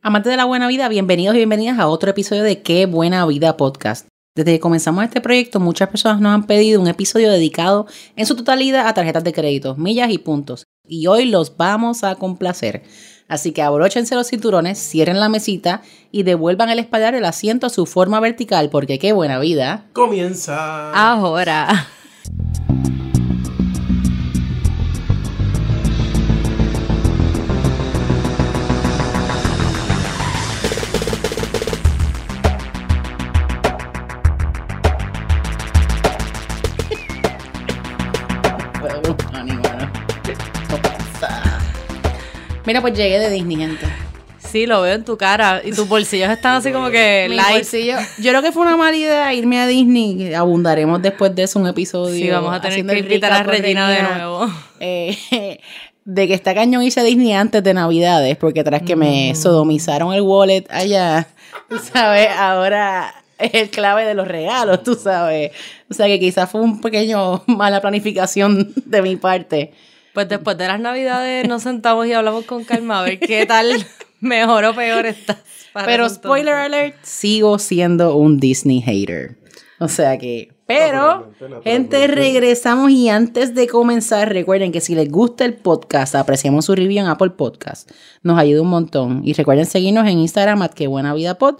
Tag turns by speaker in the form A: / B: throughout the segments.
A: Amantes de la buena vida, bienvenidos y bienvenidas a otro episodio de Qué Buena Vida Podcast. Desde que comenzamos este proyecto, muchas personas nos han pedido un episodio dedicado en su totalidad a tarjetas de crédito, millas y puntos. Y hoy los vamos a complacer. Así que abróchense los cinturones, cierren la mesita y devuelvan el espaldar del asiento a su forma vertical, porque qué buena vida.
B: Comienza.
C: Ahora.
A: Mira, pues llegué de Disney, gente.
C: Sí, lo veo en tu cara. Y tus bolsillos están así como que light.
A: bolsillo- Yo creo que fue una mala idea irme a Disney. Abundaremos después de eso un episodio.
C: Sí, vamos a tener
A: haciendo
C: que
A: el
C: invitar a
A: con
C: Regina de
A: Regina.
C: nuevo.
A: Eh, de que está cañón irse a Disney antes de Navidades, porque tras que
C: Mm.
A: me sodomizaron el wallet allá, tú sabes, ahora es el clave de los regalos, tú sabes. O sea que quizás fue un pequeño mala planificación de mi parte.
C: Pues después de las navidades nos sentamos y hablamos con calma a ver qué tal mejor o peor estás.
A: Pero spoiler alert, sigo siendo un Disney hater. O sea que, pero, gente, regresamos y antes de comenzar, recuerden que si les gusta el podcast, apreciamos su review en Apple Podcast. Nos ayuda un montón. Y recuerden seguirnos en Instagram, at que buena vida pod,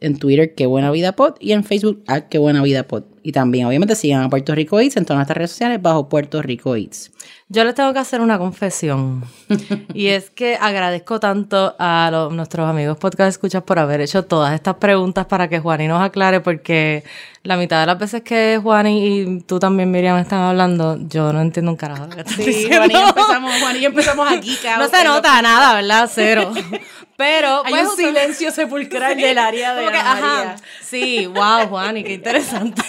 A: en Twitter, que buena vida pod, y en Facebook, at que buena vida pod. Y también, obviamente, sigan a Puerto Rico Eats en todas nuestras redes sociales bajo Puerto Rico Eats.
C: Yo les tengo que hacer una confesión. y es que agradezco tanto a los- nuestros amigos podcast escuchas por haber hecho todas estas preguntas para que Juani nos aclare, porque la mitad de las veces que Juani y tú también, Miriam, están hablando, yo no entiendo un carajo lo que están
A: Sí,
C: diciendo.
A: Juan y yo empezamos, Juan y yo empezamos aquí, cabrón.
C: No se nota nada, ¿verdad? Cero. Pero
A: Hay
C: pues,
A: un silencio sepulcral del área de
C: como que,
A: Ana
C: ajá, sí, wow, Juani, qué interesante.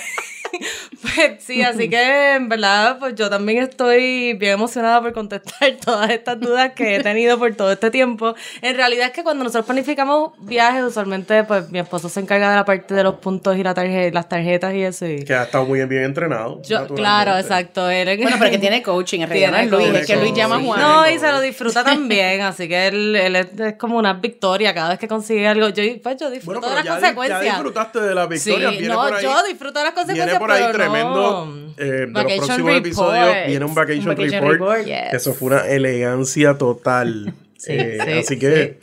C: Pues sí, así que en verdad, pues yo también estoy bien emocionada por contestar todas estas dudas que he tenido por todo este tiempo. En realidad es que cuando nosotros planificamos viajes, usualmente pues mi esposo se encarga de la parte de los puntos y la tarje- las tarjetas y eso. Y
B: Que ha estado muy bien entrenado.
C: yo, claro, exacto. Él,
A: Bueno, pero que tiene coaching, en realidad Luis, es que. Luis llama a. Juan.
C: No, y se lo disfruta también, así que él, él es, es como una victoria cada vez que consigue algo. Yo, pues, yo disfruto
B: Bueno,
C: de las
B: ya, di-
C: consecuencias.
B: ya disfrutaste de la victoria.
C: Sí,
B: viene
C: no,
B: por ahí,
C: yo disfruto de las consecuencias,
B: por ahí tremendo.
C: no.
B: eh, de los
C: Vacation
B: próximos episodios viene un vacation,
A: Un vacation
B: report.
A: report.
C: Yes.
B: que Eso fue una elegancia total.
C: Sí,
B: Eh,
C: sí,
B: así que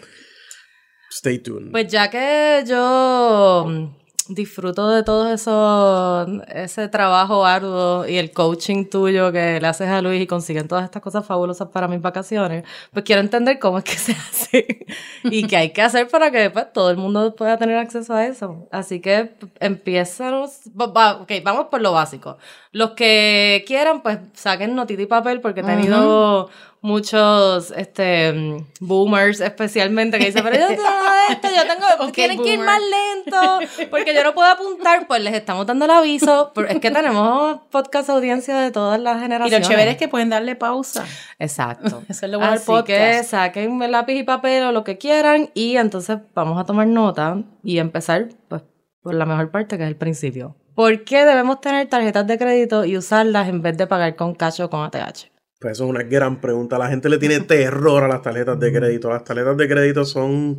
B: stay tuned.
C: Pues ya que yo disfruto de todo eso, ese trabajo arduo y el coaching tuyo que le haces a Luis y consiguen todas estas cosas fabulosas para mis vacaciones, pues quiero entender cómo es que se hace y qué hay que hacer para que pues, todo el mundo pueda tener acceso a eso. Así que empiezanos, ok, vamos por lo básico. Los que quieran, pues saquen notita y papel porque he tenido muchos este boomers especialmente que dicen, pero yo tengo esto, yo tengo, tienen que ir más lento porque yo no puedo apuntar, pues les estamos dando el aviso, pero es que tenemos podcast audiencia de todas las
A: Y
C: generaciones.
A: lo chévere es que pueden darle pausa.
C: Exacto.
A: Eso es lo bueno
C: Así
A: podcast.
C: que saquen lápiz y papel o lo que quieran y entonces vamos a tomar nota y empezar pues por la mejor parte que es el principio. ¿Por qué debemos tener tarjetas de crédito y usarlas en vez de pagar con cash o con ATH?
B: Pues eso es una gran pregunta. La gente le tiene terror a las tarjetas de crédito. Las tarjetas de crédito son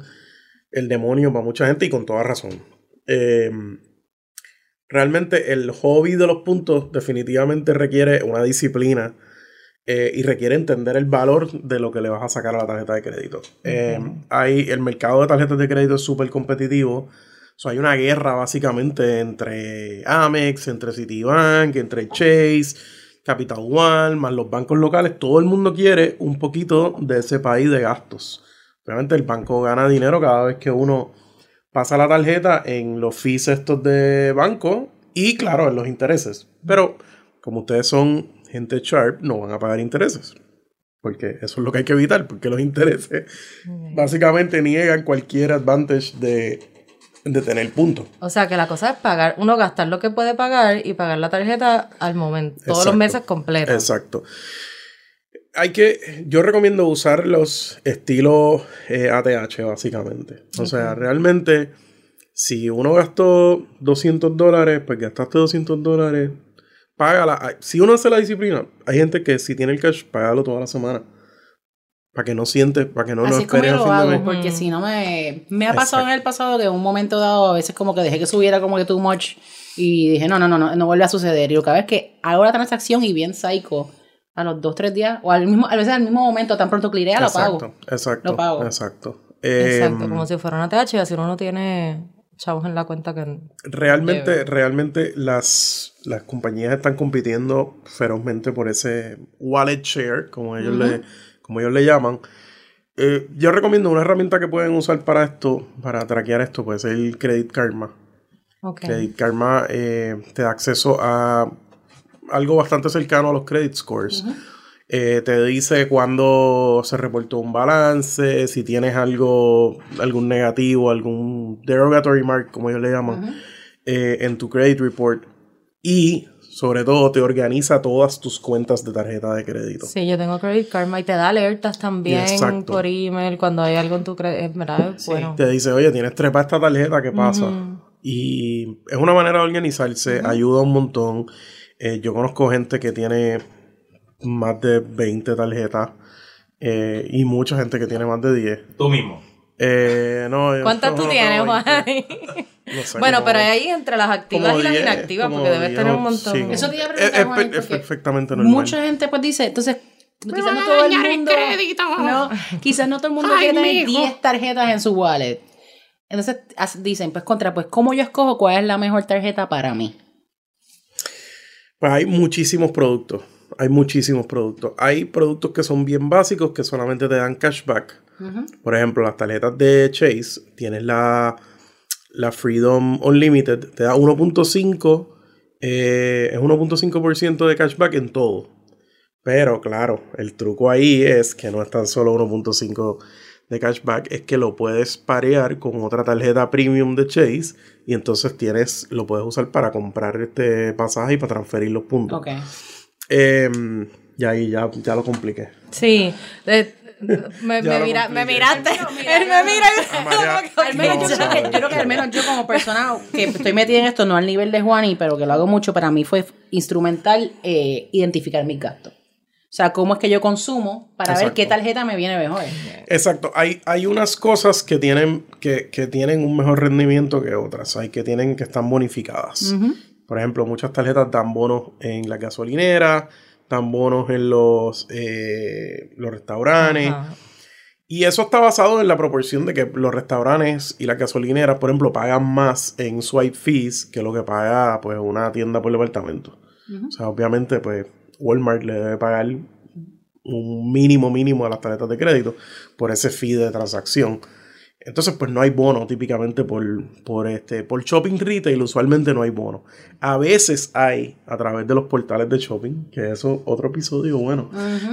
B: el demonio para mucha gente y con toda razón. Eh, realmente el hobby de los puntos definitivamente requiere una disciplina eh, y requiere entender el valor de lo que le vas a sacar a la tarjeta de crédito. Eh, hay, el mercado de tarjetas de crédito es súper competitivo. So, hay una guerra básicamente entre Amex, entre Citibank, entre Chase, Capital One, más los bancos locales. Todo el mundo quiere un poquito de ese país de gastos. Obviamente el banco gana dinero cada vez que uno pasa la tarjeta en los fees estos de banco y claro, en los intereses. Pero como ustedes son gente sharp, no van a pagar intereses. Porque eso es lo que hay que evitar, porque los intereses básicamente niegan cualquier advantage de, de tener puntos.
C: O sea que la cosa es pagar, uno gastar lo que puede pagar y pagar la tarjeta al momento, todos los meses completos.
B: Exacto. Hay que, yo recomiendo usar los estilos eh, ATH básicamente. O sea, realmente, si uno gastó 200 dólares, pues gastaste 200 dólares, págala. Si uno hace la disciplina, hay gente que si tiene el cash, págalo toda la semana. Para que no sientes, para que no lo
A: Así es como
B: esperes
A: yo
B: a
A: lo
B: fin de
A: hago,
B: mes.
A: porque si no me... Me ha pasado
B: Exacto.
A: en el pasado que en un momento dado, a veces como que dejé que subiera como que too much y dije, no, no, no, no, no vuelve a suceder. Y lo que hago es que hago la transacción y bien psycho a los dos, tres días, o al mismo, a veces al mismo momento, tan pronto clirea, lo pago.
B: Exacto, exacto,
A: Lo pago.
B: exacto. Eh,
C: Exacto, como si fuera una TH, y así uno no tiene chavos en la cuenta que...
B: Realmente, realmente las, las compañías están compitiendo ferozmente por ese wallet share, como ellos, le, como ellos le llaman. Eh, yo recomiendo una herramienta que pueden usar para esto, para traquear esto, pues es el Credit Karma.
C: Ok.
B: Credit Karma eh, te da acceso a algo bastante cercano a los credit scores. Eh, te dice cuándo se reportó un balance, si tienes algo, algún negativo, algún derogatory mark, como ellos le llaman, eh, en tu credit report. Y, sobre todo, te organiza todas tus cuentas de tarjeta de crédito.
C: Sí, yo tengo Credit Karma y te da alertas también
B: Exacto.
C: por email cuando hay algo en tu crédito. ¿Verdad? Bueno.
B: Te dice, oye, tienes trepa esta tarjeta, ¿qué pasa? Y es una manera de organizarse, ayuda un montón. Eh, yo conozco gente que tiene más de 20 tarjetas eh, y mucha gente que tiene más de 10.
D: Tú mismo.
B: Eh, no,
C: ¿Cuántas tú tienes, Juan?
B: No sé,
C: bueno,
B: como-
C: pero ahí entre las activas y las
B: 10,
C: inactivas, porque debes
B: 10,
C: tener un montón.
B: sí.
A: Eso te iba a preguntar,
B: es
A: Juan,
B: es perfectamente normal.
A: Mucha gente pues dice, entonces, quizás no todo el mundo... No, quizás no todo el mundo quiere tener 10 tarjetas en su wallet. Entonces dicen, pues contra, pues ¿cómo yo escojo cuál es la mejor tarjeta para mí?
B: Pues hay muchísimos productos. Hay muchísimos productos. Hay productos que son bien básicos que solamente te dan cashback. Por ejemplo, las tarjetas de Chase, tienes la, la Freedom Unlimited, te da 1.5, eh, es 1.5% de cashback en todo. Pero claro, el truco ahí es que no es tan solo 1.5 de cashback, es que lo puedes parear con otra tarjeta premium de Chase y entonces tienes, lo puedes usar para comprar este pasaje y para transferir los puntos.
A: Ok.
B: Em, y ahí ya, ya lo compliqué.
C: Sí. de- me, mira- me miraste.
A: mira,
C: Él me mira.
A: Al menos yo, creo que, yo creo que al menos yo como persona que estoy metida en esto, no al nivel de Juani, pero que lo hago mucho, para mí fue instrumental eh, identificar mis gastos. O sea, cómo es que yo consumo para ver qué tarjeta me viene mejor.
B: Exacto, hay, hay unas cosas que tienen, que, que tienen un mejor rendimiento que otras, hay que tienen que están bonificadas. Por ejemplo, muchas tarjetas dan bonos en la gasolinera, dan bonos en los, eh, los restaurantes.
C: Ajá.
B: Y eso está basado en la proporción de que los restaurantes y las gasolineras, por ejemplo, pagan más en swipe fees que lo que paga pues, una tienda por departamento. O sea, obviamente, pues Walmart le debe pagar un mínimo mínimo a las tarjetas de crédito por ese fee de transacción. Entonces, pues no hay bono típicamente por, por, este, por shopping retail, usualmente no hay bono. A veces hay a través de los portales de shopping, que eso es otro episodio bueno.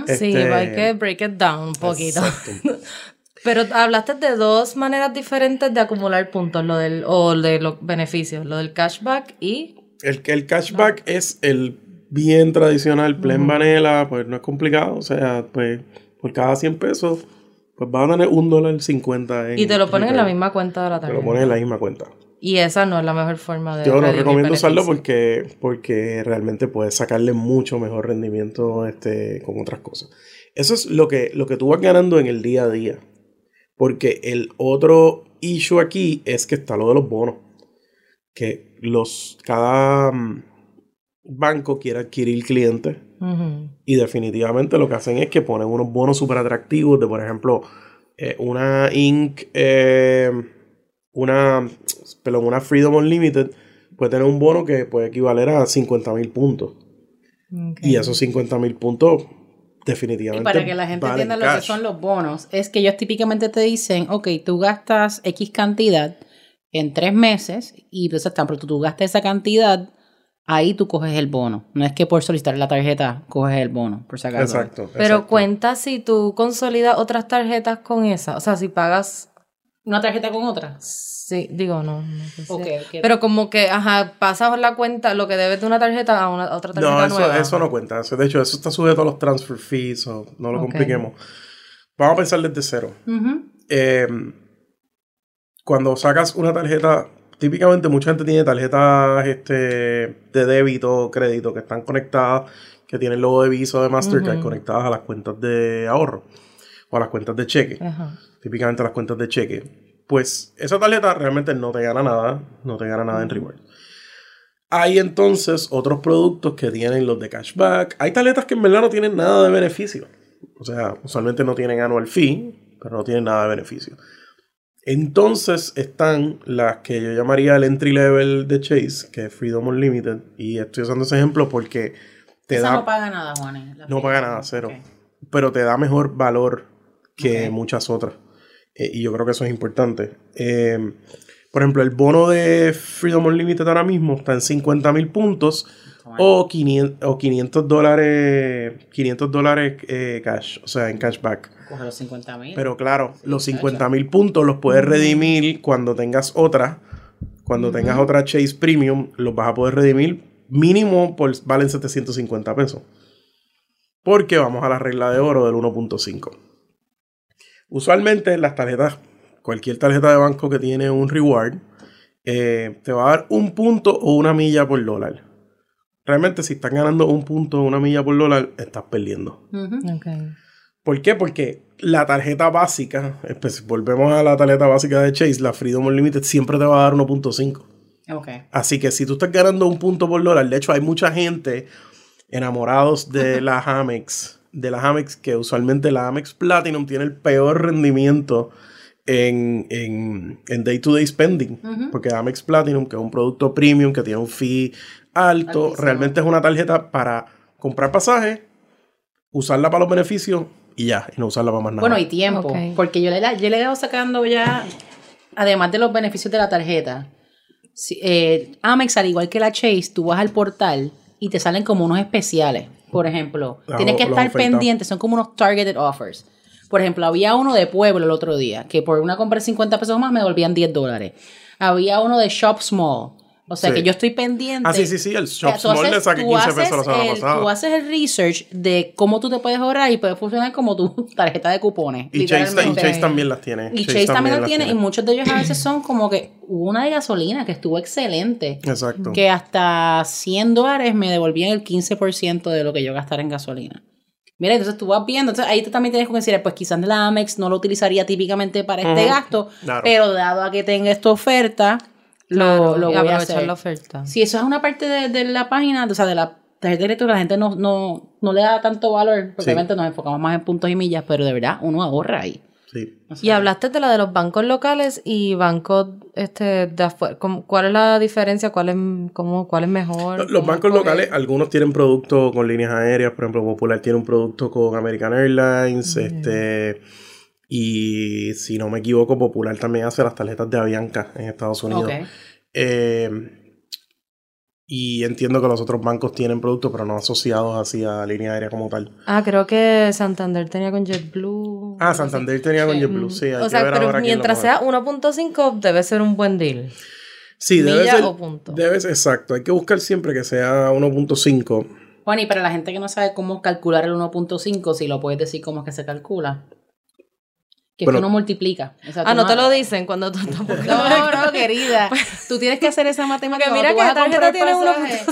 C: Sí,
B: Este,
C: hay que break it down un poquito. Pero hablaste de dos maneras diferentes de acumular puntos, lo del, o de los beneficios, lo del cashback y
B: El, el cashback es el bien tradicional, plain vanilla, pues no es complicado. O sea, pues por cada 100 pesos, pues vas a tener un dólar 50 en
C: Y te lo ponen en la misma cuenta de la
B: Te
C: tarjeta.
B: lo pones en la misma cuenta.
C: Y esa no es la mejor forma de
B: Yo no recomiendo usarlo porque, porque realmente puedes sacarle mucho mejor rendimiento este, con otras cosas. Eso es lo que, lo que tú vas ganando en el día a día. Porque el otro issue aquí es que está lo de los bonos. Que los, cada mm, banco quiere adquirir clientes. Y definitivamente lo que hacen es que ponen unos bonos súper atractivos de, por ejemplo, eh, una Inc., eh, una, perdón, una Freedom Unlimited puede tener un bono que puede equivaler a 50 mil puntos. Y esos 50 mil puntos
A: Y
B: definitivamente
A: para que la gente entienda lo que son los bonos, es que ellos típicamente te dicen, ok, tú gastas X cantidad en tres meses y entonces tan pronto tú gastas esa cantidad, ahí tú coges el bono. No es que por solicitar la tarjeta coges el bono, por si acaso.
B: Exacto.
C: Pero
B: exacto.
C: cuenta si tú consolidas otras tarjetas con esa. O sea, si pagas.
A: ¿Una tarjeta con otra?
C: Sí, digo, no. no sé si-
A: Ok, ok.
C: Pero como que, ajá, pasas la cuenta, lo que debes de una tarjeta a, una, a otra tarjeta
B: No, eso,
C: nueva.
B: eso no cuenta. Eso- De hecho, eso está sujeto a los transfer fees, o no lo compliquemos. Vamos a pensar desde cero. Eh, cuando sacas una tarjeta, típicamente mucha gente tiene tarjetas este, de débito, crédito, que están conectadas, que tienen logo de Visa o de Mastercard
C: Ujú.
B: conectadas a las cuentas de ahorro. o las cuentas de cheque,
C: Ajá.
B: típicamente las cuentas de cheque, pues esa tarjeta realmente no te gana nada, no te gana nada en reward. Hay entonces otros productos que tienen los de cashback. Hay tarjetas que en verdad no tienen nada de beneficio. O sea, usualmente no tienen annual fee, pero no tienen nada de beneficio. Entonces están las que yo llamaría el entry level de Chase, que es Freedom Unlimited. Y estoy usando ese ejemplo porque te
A: Esa
B: da
A: no paga nada, Juanes.
B: no paga nada, cero. Pero te da mejor valor que muchas otras. Eh, y yo creo que eso es importante. Eh, por ejemplo, el bono de Freedom Unlimited ahora mismo está en 50 mil puntos o 500, o 500 dólares, 500 dólares eh, cash, o sea, en cashback.
A: Coge los 50 mil.
B: Pero claro, los 50 mil puntos los puedes redimir cuando tengas otra. Cuando tengas otra Chase Premium, los vas a poder redimir mínimo por valen 750 pesos. Porque vamos a la regla de oro del 1.5. Usualmente las tarjetas, cualquier tarjeta de banco que tiene un reward, eh, te va a dar un punto o una milla por dólar. Realmente si estás ganando un punto o una milla por dólar, estás perdiendo.
C: Ok.
B: ¿Por qué? Porque la tarjeta básica, pues, volvemos a la tarjeta básica de Chase, la Freedom Unlimited siempre te va a dar 1.5.
A: Ok.
B: Así que si tú estás ganando un punto por dólar, de hecho hay mucha gente enamorados de la Amex, de la Amex, que usualmente la Amex Platinum tiene el peor rendimiento en, en, en day-to-day spending.
A: Ujú.
B: Porque Amex Platinum, que es un producto premium, que tiene un fee alto,
A: Altísimo.
B: realmente es una tarjeta para comprar pasajes, usarla para los beneficios y ya, y no usarla para más nada.
A: Bueno, y tiempo. Porque yo le, yo le he dado sacando ya, además de los beneficios de la tarjeta, si- eh, Amex, al igual que la Chase, tú vas al portal y te salen como unos especiales. Por ejemplo,
B: Ah,
A: tienes que estar pendiente, son como unos targeted offers. Por ejemplo, había uno de Pueblo el otro día, que por una compra de 50 pesos más me devolvían 10 dólares. Había uno de Shop Small. O sea
B: Sí.
A: que yo estoy pendiente.
B: Ah, sí, sí, sí, el Shop Small le
A: haces-
B: saqué
A: tú
B: 15
A: haces
B: pesos la semana
A: el-
B: pasada.
A: Tú haces el research de cómo tú te puedes ahorrar y puede funcionar como tu tarjeta de cupones.
B: y, Chase, y. Chase también las tiene.
A: Y Chase, también
B: las
A: tiene, y muchos de ellos a veces son como que hubo una de gasolina que estuvo excelente,
B: Exacto.
A: que hasta 100 dólares me devolvían el 15% de lo que yo gastara en gasolina. Mira, entonces tú vas viendo, entonces ahí tú también tienes que decir, pues quizás la Amex no lo utilizaría típicamente para este gasto,
B: claro.
A: pero dado a que tenga esta oferta,
C: Claro,
A: lo
C: y
A: voy a
C: aprovechar
A: hacer.
C: la oferta.
A: Si eso es una parte de, de la página, o sea, de la tarjeta de crédito, la gente no, no, no le da tanto valor, porque
B: Sí.
A: obviamente nos enfocamos más en puntos y millas, pero de verdad uno ahorra ahí.
B: Sí.
A: O
C: Y hablaste de la de los bancos locales y bancos este, de afuera. ¿Cómo- ¿Cuál es la diferencia? ¿Cuál es, cómo, cuál es mejor?
B: Los
C: ¿Cómo
B: bancos locales, algunos tienen productos con líneas aéreas, por ejemplo, Popular tiene un producto con American Airlines, este y si no me equivoco, Popular también hace las tarjetas de Avianca en Estados Unidos.
A: ok.
B: Eh, y entiendo que los otros bancos tienen productos, pero no asociados así a línea aérea como tal.
C: Ah, creo que Santander tenía con JetBlue.
B: Ah, Santander tenía con. JetBlue, sí. hay
C: o
B: que
C: sea,
B: ver
C: pero
B: ahora
C: mientras sea 1.5 debe ser un buen deal.
B: Sí, debe
C: milla
B: ser.
C: o punto.
B: Debe ser, exacto. Hay que buscar siempre que sea 1.5.
A: Juan, y para la gente que no sabe cómo calcular el 1.5, si lo puedes decir cómo es que se calcula. Que
B: Bueno.
A: es que uno multiplica. O sea,
C: Ah, no te lo dicen cuando tú estás
A: No, no, querida. Tú tienes que hacer esa matemática.
C: Porque mira que la tarjeta tiene
A: pasaje.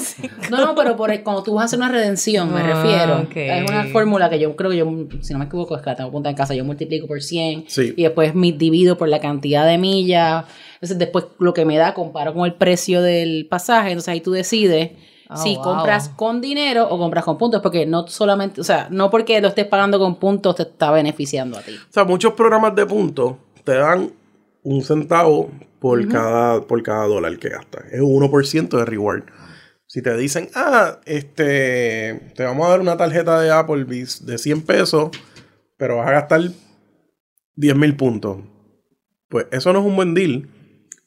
A: No, no, pero por el- cuando tú vas a hacer una redención, me
C: Ah,
A: refiero.
C: ok.
A: Es una fórmula que yo creo que yo, si no me equivoco, es que la tengo apuntada en casa. Yo multiplico por 100
B: Sí.
A: y después me divido por la cantidad de millas. Entonces, después lo que me da, comparo con el precio del pasaje. Entonces, ahí tú decides Si
C: wow.
A: compras con dinero o compras con puntos. Porque no solamente, o sea, no porque lo estés pagando con puntos te está beneficiando a ti.
B: O sea, muchos programas de puntos te dan un centavo por, cada, por cada dólar que gastas. Es 1% de reward. Si te dicen, ah, este, te vamos a dar una tarjeta de Applebee's de 100 pesos, pero vas a gastar 10 mil puntos. Pues eso no es un buen deal,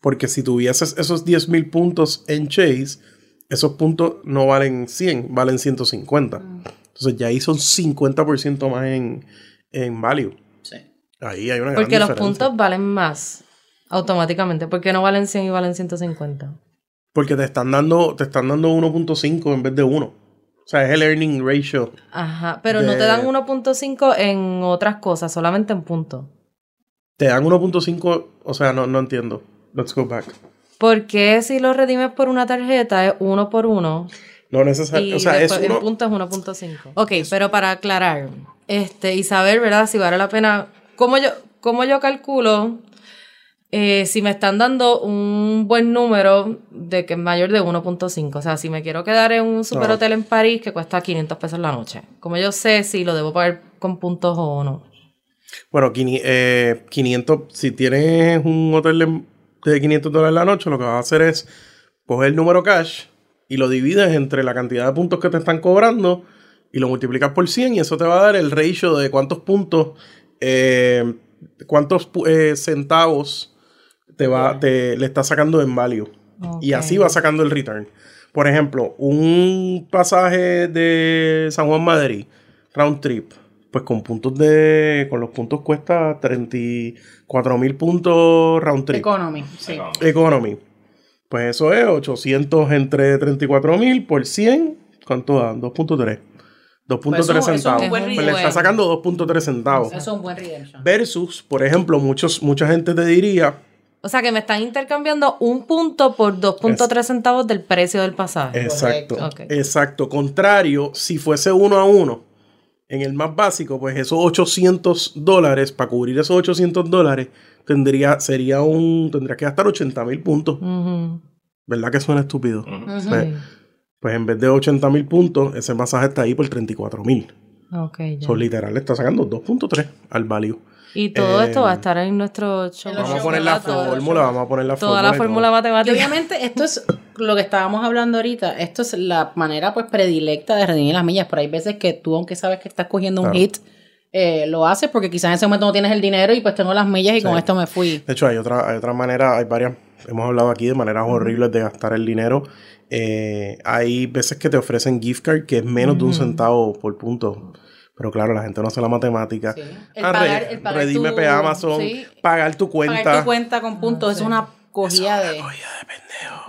B: porque si tuvieses esos 10 mil puntos en Chase, esos puntos no valen 100, valen 150. Entonces ya ahí son 50% más en, en value.
A: Sí.
B: Ahí hay una gran
C: Porque los
B: diferencia.
C: puntos valen más automáticamente. Porque no valen 100 y valen 150.
B: Porque te están dando, te están dando 1.5 en vez de 1. O sea, es el earning ratio.
C: Ajá. Pero no
B: De-
C: te dan 1.5 en otras cosas, solamente en puntos.
B: Te dan 1.5, o sea, no, no entiendo. Let's go back.
C: Porque si lo redimes por una tarjeta es uno por uno
B: No necesariamente, o sea, es
C: en
B: uno,
C: puntos es 1.5. Ok, pero para aclarar, este, y saber, ¿verdad? Si vale la pena. ¿Cómo yo, cómo yo calculo eh, si me están dando un buen número de que es mayor de 1.5? O sea, si me quiero quedar en un superhotel en París que cuesta 500 pesos la noche. ¿Cómo yo sé si lo debo pagar con puntos o no?
B: Bueno, quini- eh, 500, si tienes un hotel de, de 500 dólares la noche, lo que vas a hacer es coger el número cash y lo divides entre la cantidad de puntos que te están cobrando y lo multiplicas por 100 y eso te va a dar el ratio de cuántos puntos, eh, cuántos eh, centavos te va, te, le estás sacando en value. Y así va sacando el return. Por ejemplo, un pasaje de San Juan Madrid, round trip, pues con puntos de. Con los puntos cuesta 34 mil puntos round trip.
A: Economy, sí.
B: Economy. Pues eso es 800 entre 34 mil por 100. ¿Cuánto da? 2.3. 2.3
A: Pues es
B: centavos. Pues le está sacando 2.3 centavos.
A: Eso es un buen redemption.
B: Versus, por ejemplo, muchos, mucha gente te diría.
C: O sea, que me están intercambiando un punto por 2.3 centavos del precio del pasaje.
B: Exacto. Exacto. Contrario, si fuese uno a uno, en el más básico, pues esos 800 dólares, para cubrir esos 800 dólares, tendría, sería un, tendría que gastar 80 mil puntos.
C: Ujú.
B: ¿Verdad que suena estúpido?
A: Ujú.
B: Pues, pues en vez de 80 mil puntos, ese masaje está ahí por 34 mil.
C: Ok, ya.
B: Son literal, le está sacando 2.3 al value.
C: Y todo
B: Eh,
C: esto va a estar en nuestro show.
B: Vamos a poner la fórmula, vamos a poner la
C: Toda
B: fórmula.
C: la
B: y
C: fórmula
B: todo.
A: Y
C: matemática.
A: obviamente esto es lo que estábamos hablando ahorita, esto es la manera pues predilecta de redimir las millas, pero hay veces que tú aunque sabes que estás cogiendo un
B: Claro.
A: hit, eh, lo haces porque quizás en ese momento no tienes el dinero y pues tengo las millas y con
B: Sí.
A: esto me fui.
B: De hecho, hay otra, hay otra manera, hay varias, hemos hablado aquí de maneras horribles de gastar el dinero. Eh, hay veces que te ofrecen gift card que es menos de un centavo por punto. Pero claro, la gente no hace la matemática.
A: Sí. El
B: Ah,
A: pagar- el pagar
B: Redime
A: tu-
B: Amazon,
A: sí.
B: pagar tu cuenta.
A: Pagar tu cuenta con puntos es una cogida de...
B: Oye, de pendejo.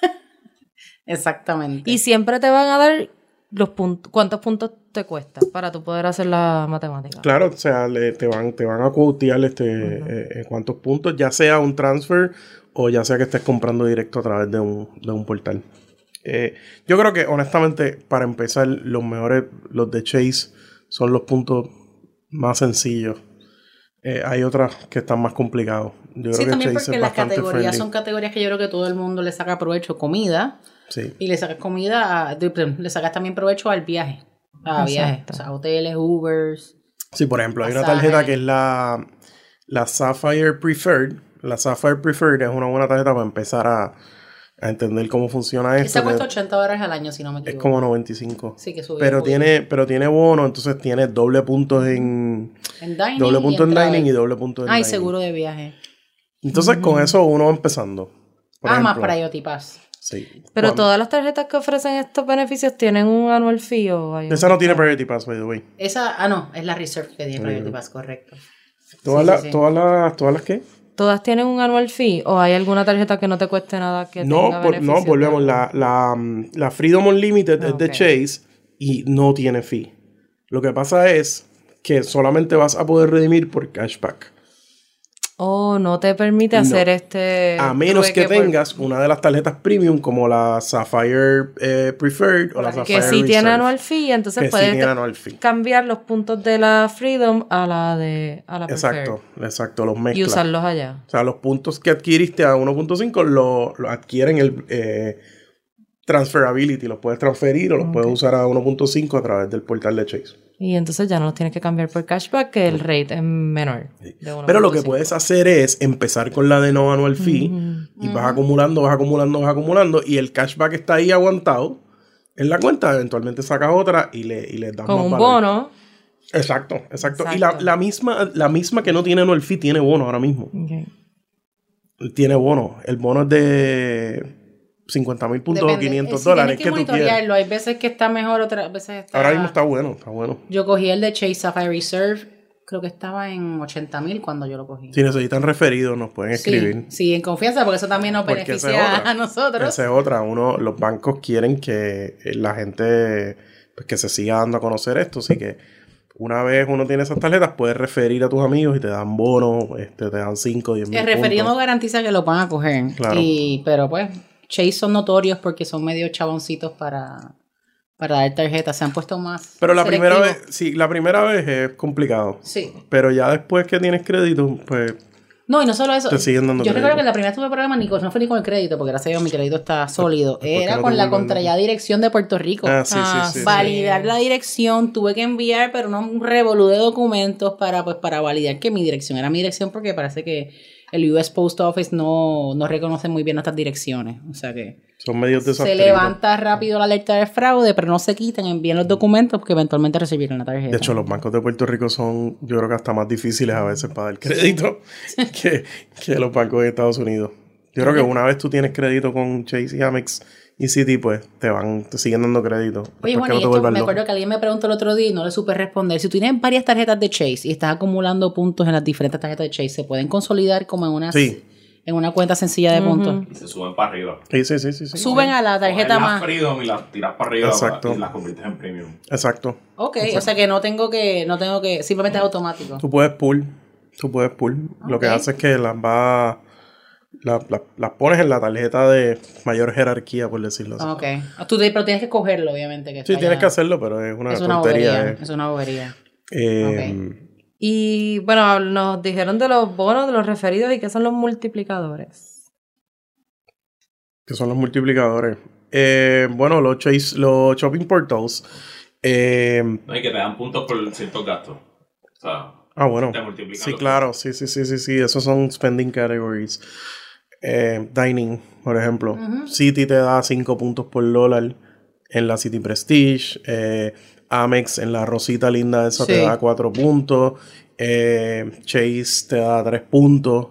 A: Exactamente.
C: Y siempre te van a dar los puntos. ¿Cuántos puntos te cuesta para tú poder hacer la matemática?
B: Claro, o sea, le- te, van, te van a quotear este, eh, cuántos puntos, ya sea un transfer o ya sea que estés comprando directo a través de un, de un portal. Eh, yo creo que, honestamente, para empezar, los mejores, los de Chase, son los puntos más sencillos. Eh, hay otras que están más complicados. Yo
A: Sí,
B: creo que
A: también
B: Chase
A: porque las categorías
B: friendly.
A: son categorías que yo creo que todo el mundo le saca provecho. Comida,
B: Sí.
A: y le sacas comida, a- le sacas también provecho al viaje. A viajes.
C: Exacto.
A: O sea, hoteles, Ubers.
B: Sí, por ejemplo, hay una tarjeta que es la, la Sapphire Preferred. La Sapphire Preferred es una buena tarjeta para empezar a, a entender cómo funciona esto.
A: Esa cuesta 80 dólares al año, si no me
B: es
A: equivoco.
B: como 95.
A: Sí, que subió
B: Pero tiene, pero tiene bono, entonces tiene doble puntos en
A: En dining.
B: doble
A: y
B: punto en dining y doble punto en
A: Ay,
B: dining.
A: seguro de viaje.
B: Entonces con eso uno va empezando. Por
A: ah, más Priority Pass.
B: Sí.
C: Pero todas las tarjetas que ofrecen estos beneficios tienen un annual fee o hay
B: Esa no tiene Priority Pass, by the way.
A: Esa, ah, no, es la Reserve que tiene Priority Pass, correcto.
B: Todas
A: Sí,
B: las,
A: sí, sí.
B: todas las, todas las qué?
C: ¿Todas tienen un annual fee o hay alguna tarjeta que no te cueste nada que
B: No,
C: tenga
B: por- no, volvemos. La, la, mm, la Freedom Unlimited es de. Chase y no tiene fee. Lo que pasa es que solamente vas a poder redimir por cashback.
C: Oh, no te permite hacer este...
B: A menos que
C: por-
B: tengas una de las tarjetas premium como la Sapphire eh, Preferred o la Sapphire
C: Que sí tiene anual fee, entonces
B: que sí
C: puedes
B: tiene anual fee.
C: cambiar los puntos de la Freedom a la de a la
B: Exacto,
C: Preferred
B: exacto, los
C: y
B: mezclas.
C: usarlos allá.
B: O sea, los puntos que adquiriste a 1.5 lo, lo adquieren el eh, transferability, los puedes transferir o los puedes usar a 1.5 a través del portal de Chase.
C: Y entonces ya no los tienes que cambiar por cashback, que el rate es menor. de
B: Pero lo que
C: 1.5.
B: puedes hacer es empezar con la de no anual fee y vas acumulando, vas acumulando, vas acumulando y el cashback está ahí aguantado en la cuenta. Eventualmente sacas otra y le, y le das
C: Con
B: más
C: un
B: valor.
C: bono.
B: Exacto, exacto. Y la,
C: Exacto.
B: la misma, la misma que no tiene anual fee tiene bono ahora mismo.
C: Ok.
B: Tiene bono. El bono es de 50 mil puntos o
A: Depende.
B: 500
A: Eh,
B: dólares que, tú quieras.
A: monitorearlo. Hay veces que está mejor, otras veces está...
B: Ahora mismo está bueno, está bueno.
A: Yo cogí el de Chase Sapphire Reserve, creo que estaba en 80 mil cuando yo lo cogí.
B: Si necesitan referidos, nos pueden escribir.
A: sí, en confianza, porque eso también nos
B: Porque es
A: beneficia
B: otra.
A: a nosotros.
B: Esa es otra. Uno, los bancos quieren que eh, la gente pues, que se siga dando a conocer esto. Así que una vez uno tiene esas tarjetas, puedes referir a tus amigos y te dan bonos, este, te dan 5, 10 mil
A: El referido no garantiza que lo van a coger.
B: Claro.
A: Y, pero pues, Chase son notorios porque son medio chaboncitos para, para dar tarjetas. Se han puesto más.
B: Pero la primera vez, sí, la primera vez es complicado.
A: Sí.
B: Pero ya después que tienes crédito, pues
A: No, y no solo eso.
B: Te siguen dando
A: Yo recuerdo que la primera vez tuve problemas ni con, no fue ni con el crédito, porque gracias a Dios mi crédito está sólido.
B: qué
A: Era
B: no
A: con la contrallada dirección de Puerto Rico.
B: Ah, sí,
C: Ah,
B: sí, sí.
C: sí.
A: validar la dirección, tuve que enviar, pero no un revolú de documentos para, pues, para validar que mi dirección era mi dirección, porque parece que el US Post Office no, no reconoce muy bien nuestras direcciones. O sea que
B: Son medios
A: se levanta rápido la alerta de fraude, pero no se quitan, envían los documentos porque eventualmente recibieron la tarjeta.
B: De hecho, los bancos de Puerto Rico son, yo creo que hasta más difíciles a veces para dar crédito que, que los bancos de Estados Unidos. Yo creo que una vez tú tienes crédito con Chase y Amex y Citi, pues te van, te siguen dando crédito.
A: Oye, Juan,
B: no
A: esto me
B: loco.
A: acuerdo que alguien me preguntó el otro día y no le supe responder. Si tú tienes varias tarjetas de Chase y estás acumulando puntos en las diferentes tarjetas de Chase, ¿se pueden consolidar como en una,
B: Sí.
A: en una cuenta sencilla de puntos?
D: Y se suben para arriba.
B: Sí, sí, sí, sí. sí.
A: Suben a la tarjeta más.
D: las Freedom y las tiras para arriba
B: Exacto.
D: y las conviertes en premium.
B: Exacto.
A: Ok, o sea que no tengo que, no tengo que, simplemente es automático.
B: Tú puedes pull. Tú puedes pull. Lo que hace es que las va. La- la- las pones en la tarjeta de mayor jerarquía, por decirlo así.
A: Ok. Ah, Tú te- pero tienes que cogerlo, obviamente. Que
B: Sí, tienes que hacerlo, pero es una
A: Es una
B: tontería.
A: bobería.
B: eh.
A: Es una bobería.
B: Eh,
C: Y bueno, nos dijeron de los bonos, de los referidos y qué son los multiplicadores.
B: que son los multiplicadores. Eh, bueno, los, chase, los shopping portals. eh,
D: No, y que te dan puntos por ciertos gastos. O sea,
B: ah, bueno.
D: te
B: Sí, claro. Sí, sí, sí, sí, sí. Esos son spending categories. Eh, dining, por ejemplo. City te da 5 puntos por dólar en la City Prestige. Eh, Amex en la rosita linda esa te
A: Sí.
B: da 4 puntos. Eh, Chase te da 3 puntos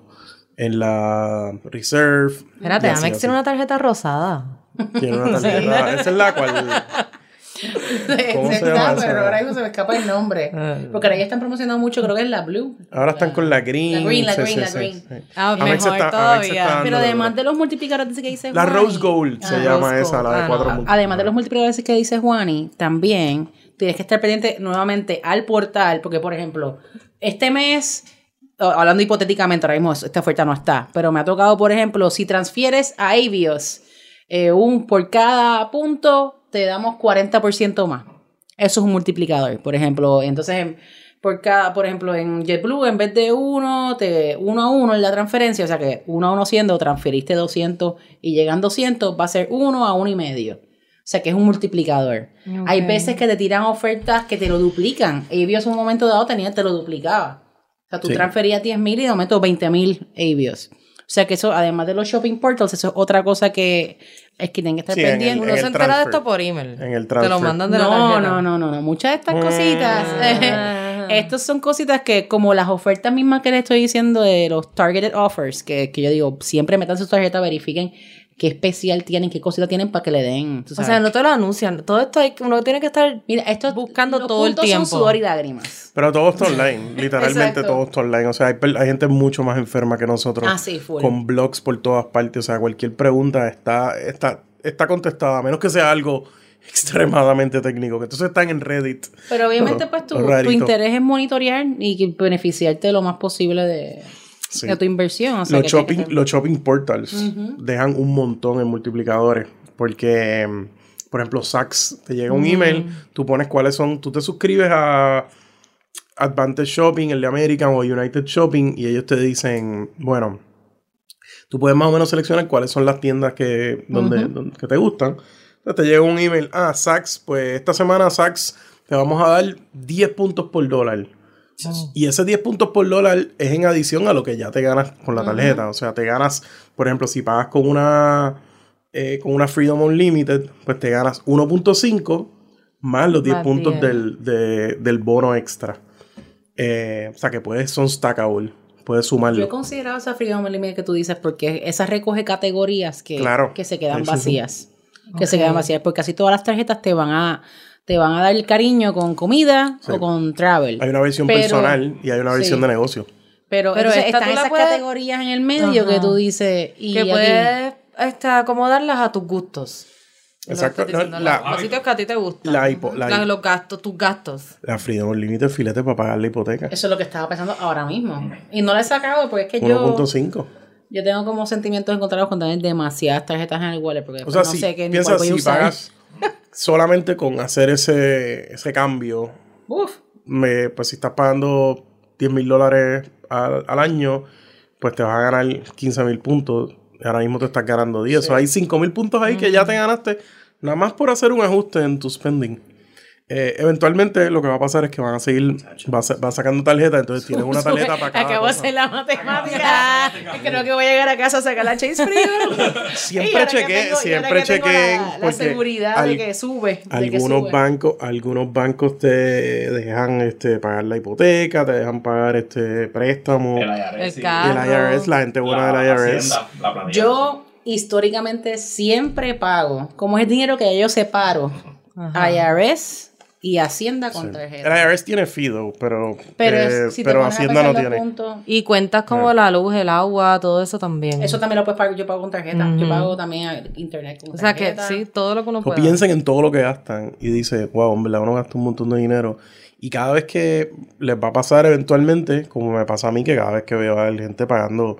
B: en la Reserve.
C: Espérate, Amex
B: así.
C: tiene una tarjeta rosada.
B: Tiene una tarjeta. Esa es la cual. ¿Cómo se llama esa?
A: Pero ahora mismo se me escapa el nombre.
C: Ah.
A: Porque ahora ya están promocionando mucho, creo que es la Blue.
B: Ahora están con la green.
A: La green, la
B: sí,
A: green,
B: sí,
A: la
B: sí,
A: green.
B: sí.
C: Ah, mejor todavía.
A: Pero además de los multiplicadores que dice
B: La Rose Gold se llama esa, la de cuatro
C: Ah,
B: puntos.
A: Además de los multiplicadores que dice Juani, también tienes que estar pendiente nuevamente al portal, porque por ejemplo, este mes, hablando hipotéticamente, ahora mismo esta oferta no está, pero me ha tocado, por ejemplo, si transfieres a Avios eh, un por cada punto, te damos 40% más. Eso es un multiplicador, por ejemplo. Entonces, por cada, por ejemplo, en JetBlue, en vez de uno, te, uno a uno en la transferencia, o sea que uno a uno siendo, transferiste 200 y llegan 200, va a ser uno a uno y medio. O sea que es un multiplicador. Hay veces que te tiran ofertas que te lo duplican. Avios en un momento dado tenía, te lo duplicaba. O sea, tú
B: Sí.
A: transferías 10 mil y de momento 20 mil Avios. O sea que eso, además de los shopping portals, eso es otra cosa que es que tienen que estar
B: Sí, en el-
A: pendientes.
C: Uno se entera de esto por email.
B: En el
C: Te
B: transfer.
C: lo mandan de la tarjeta.
A: no, no, no, no. Muchas de estas cositas.
C: Ah.
A: Estas son cositas que, como las ofertas mismas que le estoy diciendo de los targeted offers, que, que yo digo, siempre metan su tarjeta, verifiquen qué especial tienen, qué cosita tienen para que le den. tú
C: O sea, no te lo anuncian. Todo esto hay, que- uno tiene que estar
A: Mira, esto
C: buscando todo el tiempo.
A: Son sudor y lágrimas.
B: Pero todo está online, literalmente todo está online. O sea, hay, gente mucho más enferma que nosotros.
A: Ah, sí, full.
B: Con blogs por todas partes. O sea, cualquier pregunta está, está, está contestada, a menos que sea algo extremadamente técnico. Que entonces están en Reddit.
A: Pero obviamente, pues tu, tu interés es monitorear y beneficiarte lo más posible de,
B: Sí.
A: de tu inversión. O sea,
B: los, shopping, los shopping portals dejan un montón en multiplicadores. Porque, em, por ejemplo, Saks te llega un email, tú pones cuáles son, tú te suscribes a Advantage Shopping, el de American o United Shopping, y ellos te dicen, bueno, tú puedes más o menos seleccionar cuáles son las tiendas que, donde, donde- que te gustan. Entonces te llega un email, ah, Saks, pues esta semana Saks te vamos a dar 10 puntos por dólar. Y ese 10 puntos por dólar es en adición a lo que ya te ganas con la tarjeta. O sea, te ganas, por ejemplo, si pagas con una, eh, con una Freedom Unlimited, pues te ganas 1.5 más los 10
C: Más
B: puntos
C: 10.
B: del, de- del bono extra. Eh, o sea, que puedes, son stackable. Puedes
A: Yo he
B: sumarlo.
A: considerado esa Freedom Unlimited que tú dices porque esa recoge categorías que,
B: Claro.
A: que se quedan
B: Sí, sí, sí.
A: vacías. Que se quedan vacías. Porque casi todas las tarjetas te van a, te van a dar el cariño con comida
B: Sí.
A: o con travel.
B: Hay una versión
A: Pero-
B: personal y hay una versión
A: sí.
B: de negocio.
A: Pero,
C: Pero
A: entonces están esas
C: puedes-
A: categorías en el medio
C: Ajá.
A: que tú dices. Y
C: que puedes este, acomodarlas a tus gustos.
B: Exacto. No, la-
C: los, sitios que a ti te gustan.
B: La hipo- la
C: los gastos, tus gastos.
B: La Freedom Unlimited filete para pagar la hipoteca.
A: Eso es lo que estaba pensando ahora mismo. Y no la he sacado porque es que yo,
B: 1.5.
A: yo tengo como sentimientos encontrados con tener demasiadas tarjetas en el wallet. Porque
B: O
A: después
B: sea,
A: no
B: si,
A: sé qué ni
B: piensa,
A: cuál voy a
B: si
A: usar.
B: pagas, solamente con hacer ese, ese cambio,
A: Uf.
B: me, pues si estás pagando 10 mil dólares al, al año, pues te vas a ganar 15 mil puntos. Ahora mismo te estás ganando 10. O sea, hay 5 mil puntos ahí que ya te ganaste, nada más por hacer un ajuste en tu spending. Eh, eventualmente lo que va a pasar es que van a seguir, va, sa- va sacando tarjetas, entonces tienes una tarjeta para cada
A: Acabo de hacer la matemática. Creo que voy a llegar a casa a sacar la Chase Frío.
B: Siempre chequé, siempre chequé.
A: La, seguridad
B: al-
A: de que sube. de que
B: Algunos
A: sube.
B: bancos, algunos bancos te dejan este, pagar la hipoteca, te dejan pagar este préstamo.
D: El IRS.
C: El.
B: El IRS, la gente buena
D: La
B: del IRS.
D: Hacienda, la planilla.
A: Yo históricamente siempre pago, como es el dinero que yo separo,
C: Ajá.
A: IRS y Hacienda con
B: El
A: tarjeta.
B: IRS tiene FIDO, pero,
A: Pero,
B: eh,
A: si te
B: pero Hacienda no tiene.
A: puntos,
C: Y cuentas como la luz, el agua, todo eso también.
A: eso también lo puedes pagar, yo pago con tarjeta. Yo pago también a internet con
C: o sea que
A: tarjeta.
C: sí, todo lo que uno
B: O
C: puede.
B: piensen en todo lo que gastan y dice, wow, en verdad uno gasta un montón de dinero. Y cada vez que les va a pasar eventualmente, como me pasa a mí, que cada vez que veo a gente pagando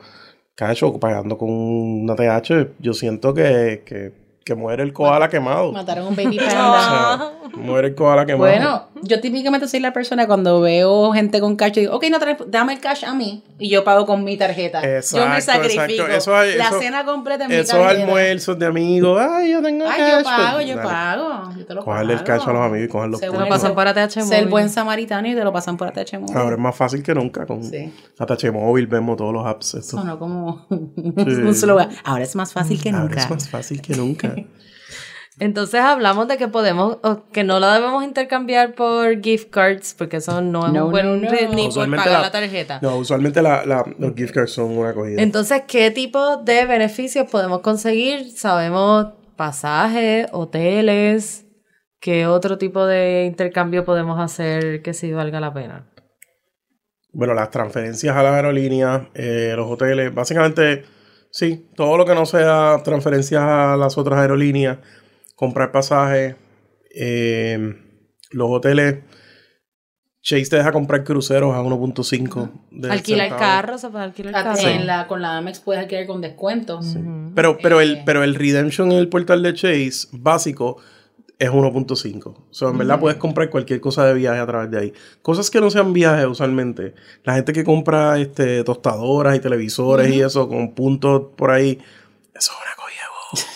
B: cash o pagando con una TH, yo siento que, que, que muere el koala quemado.
A: Mataron un baby
B: O
A: panda.
B: sea, muere el koala quemado.
A: Bueno, yo típicamente soy la persona cuando veo gente con cash, yo digo, ok, no, trae- dame el cash a mí y yo pago con mi tarjeta. yo me
B: Exacto,
A: sacrifico.
B: exacto. Eso hay-
A: la
B: eso-
A: cena completa en mi
B: Esos
A: tarjeta.
B: almuerzos de amigos, ay, yo tengo
A: Ay,
B: cash.
A: yo pago,
B: pues,
A: yo
B: dale.
A: pago. Yo te lo
B: Cogerle el
A: pago.
B: cash a los amigos y coger los
A: Sé
C: Te
B: puntos.
C: lo pasan por ATH
A: Ser
C: móvil.
A: buen samaritano y te lo pasan por ATH móvil.
B: Ahora es más fácil que nunca con
A: Sí.
B: ATH móvil, vemos todos los apps. Esto.
A: Sonó como un slogan. Ahora es más fácil que
B: Ahora
A: nunca.
B: es más fácil que nunca.
C: Entonces hablamos de que podemos, o que no la debemos intercambiar por gift cards, porque eso no es
A: No,
C: un buen
A: no, no.
C: ni por
B: Usualmente
C: pagar
B: la-
C: la tarjeta.
B: No, usualmente la, la- los gift cards son una acogida.
C: Entonces, ¿qué tipo de beneficios podemos conseguir? Sabemos pasajes, hoteles, ¿qué otro tipo de intercambio podemos hacer que sí valga la pena?
B: Bueno, las transferencias a las aerolíneas, eh, los hoteles, básicamente, sí, todo lo que no sea transferencias a las otras aerolíneas, comprar pasajes, eh, los hoteles, Chase te deja comprar cruceros a 1.5. de
C: Alquilar
B: centavos.
C: carro, se puede alquilar
A: Ah,
C: carro.
A: en la- con la Amex puedes alquilar con descuentos.
B: Pero, pero, el,
A: Eh.
B: pero el redemption en el portal de Chase básico es 1.5. O sea, en verdad puedes comprar cualquier cosa de viaje a través de ahí. Cosas que no sean viajes usualmente. La gente que compra este, tostadoras y televisores y eso con puntos por ahí, eso es una colla.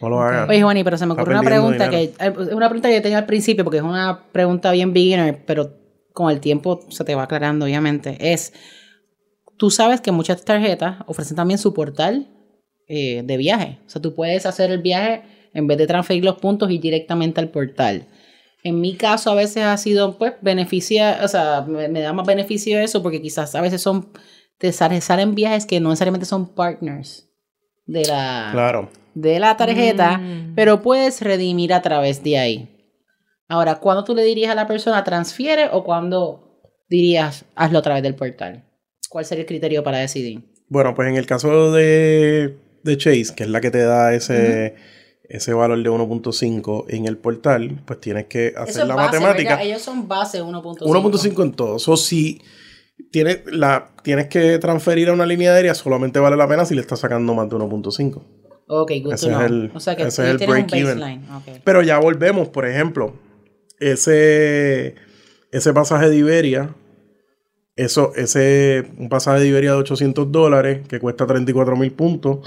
B: No lo hagan.
A: Oye, Juani, pero se me ocurrió una pregunta que es una pregunta que yo tenía al principio porque es una pregunta bien beginner, pero con el tiempo se te va aclarando, obviamente. Es, tú sabes que muchas tarjetas ofrecen también su portal eh, de viaje. O sea, tú puedes hacer el viaje en vez de transferir los puntos y directamente al portal. En mi caso a veces ha sido, pues, beneficia, o sea, me, me da más beneficio eso porque quizás a veces son, te sale- salen viajes que no necesariamente son partners de la
B: Claro.
A: de la tarjeta,
C: Mm.
A: pero puedes redimir a través de ahí. Ahora, ¿cuándo tú le dirías a la persona transfiere o cuándo dirías hazlo a través del portal? ¿Cuál sería el criterio para decidir?
B: Bueno, pues en el caso de, de Chase, que es la que te da ese, ese valor de 1.5 en el portal, pues tienes que hacer
A: Eso es
B: la
A: base,
B: matemática.
A: ¿verdad? Ellos son base 1.5.
B: 1.5 en todo. O si tienes, la, tienes que transferir a una línea aérea, solamente vale la pena si le estás sacando más de 1.5.
A: Ok, good
B: Ese
A: to
B: es
A: know.
B: el-
A: o sea que
B: ese es el
A: baseline. ok.
B: Pero ya volvemos, por ejemplo, ese, ese pasaje de Iberia, eso, ese, un pasaje de Iberia de 800 dólares que cuesta 34 mil puntos,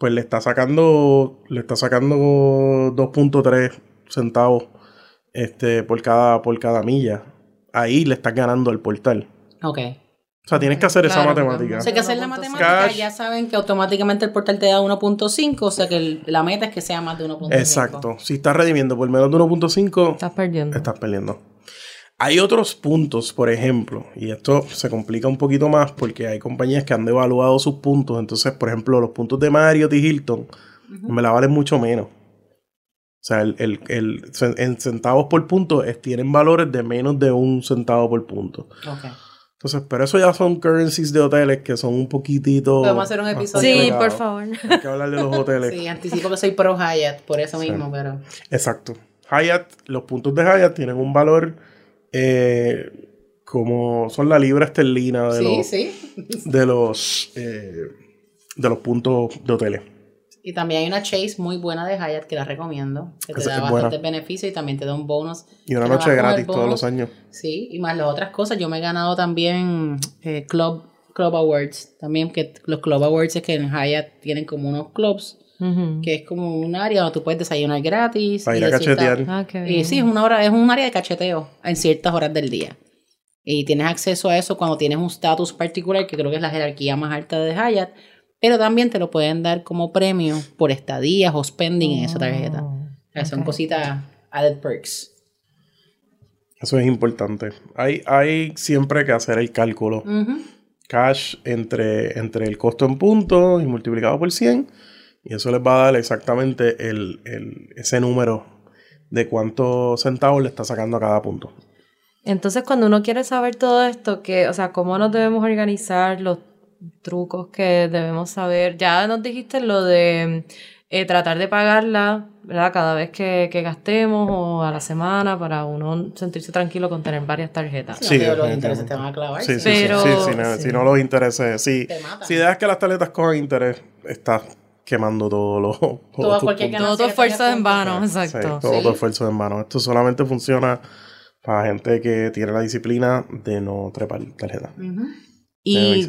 B: pues le está sacando, le está sacando 2.3 centavos este, por, cada, por cada milla. Ahí le estás ganando al portal.
A: Ok.
B: O sea, tienes que hacer esa
C: Claro,
B: matemática.
A: O sea que hacer la
C: 1.5.
A: matemática
B: Cash.
A: ya saben que automáticamente el portal te da 1.5, o sea que el- la meta es que sea más de 1.5.
B: Exacto. Si estás redimiendo por menos de 1.5,
C: Estás perdiendo.
B: estás perdiendo. Hay otros puntos, por ejemplo, y esto se complica un poquito más porque hay compañías que han devaluado sus puntos. Entonces, por ejemplo, los puntos de Marriott y Hilton me la valen mucho menos. O sea, el, el- el- en centavos por punto es- tienen valores de menos de un centavo por punto.
A: Ok.
B: Entonces, pero eso ya son currencies de hoteles que son un poquitito.
A: Podemos hacer un episodio.
C: Sí, por favor.
B: Hay que hablar de los hoteles.
A: Sí, anticipo que soy pro Hyatt, por eso mismo, pero...
B: Exacto. Hyatt, los puntos de Hyatt tienen un valor eh, como son la libra esterlina de
A: Sí,
B: los,
A: sí.
B: de los eh, de los puntos de hoteles.
A: Y también hay una Chase muy buena de Hyatt que la recomiendo, que te da
B: es
A: bastante
B: buena.
A: beneficio y también te da un bonus.
B: Y una noche gratis todos los años.
A: Sí, y más las otras cosas. Yo me he ganado también eh, Club, Club Awards. También que los Club Awards es que en Hyatt tienen como unos clubs, Que es como un área donde tú puedes desayunar gratis.
B: Para
A: y
B: ir a
A: cierta-
B: cachetear.
C: Ah,
A: Y sí, es una hora, es un área de cacheteo en ciertas horas del día. Y tienes acceso a eso cuando tienes un status particular, que creo que es la jerarquía más alta de Hyatt. Pero también te lo pueden dar como premio por estadías o spending en esa tarjeta.
C: Oh,
A: O sea, Son cositas added perks.
B: Eso es importante. Hay, hay siempre que hacer el cálculo. Cash entre, entre el costo en puntos y multiplicado por 100. Y eso les va a dar exactamente el, el- ese número de cuántos centavos le está sacando a cada punto.
C: Entonces, cuando uno quiere saber todo esto, que, o sea, cómo nos debemos organizar, los trucos que debemos saber, ya nos dijiste lo de eh, tratar de pagarla, ¿verdad? Cada vez que, que gastemos o a la semana para uno sentirse tranquilo con tener varias tarjetas.
A: Si no, los intereses te van a clavar.
B: Sí, sí,
C: Pero-
B: sí, sí, si, no,
C: sí.
B: si no los intereses, sí.
A: Te matan.
B: Si dejas que las tarjetas cojan interés, estás quemando todo lo,
A: cualquier
B: puntos.
C: Todo tu esfuerzo en vano,
B: Sí,
C: exacto.
B: todo
A: Sí.
B: tu esfuerzo en mano. Esto solamente funciona para gente que tiene la disciplina de no trepar tarjeta.
A: Ujú.
B: De
C: Y.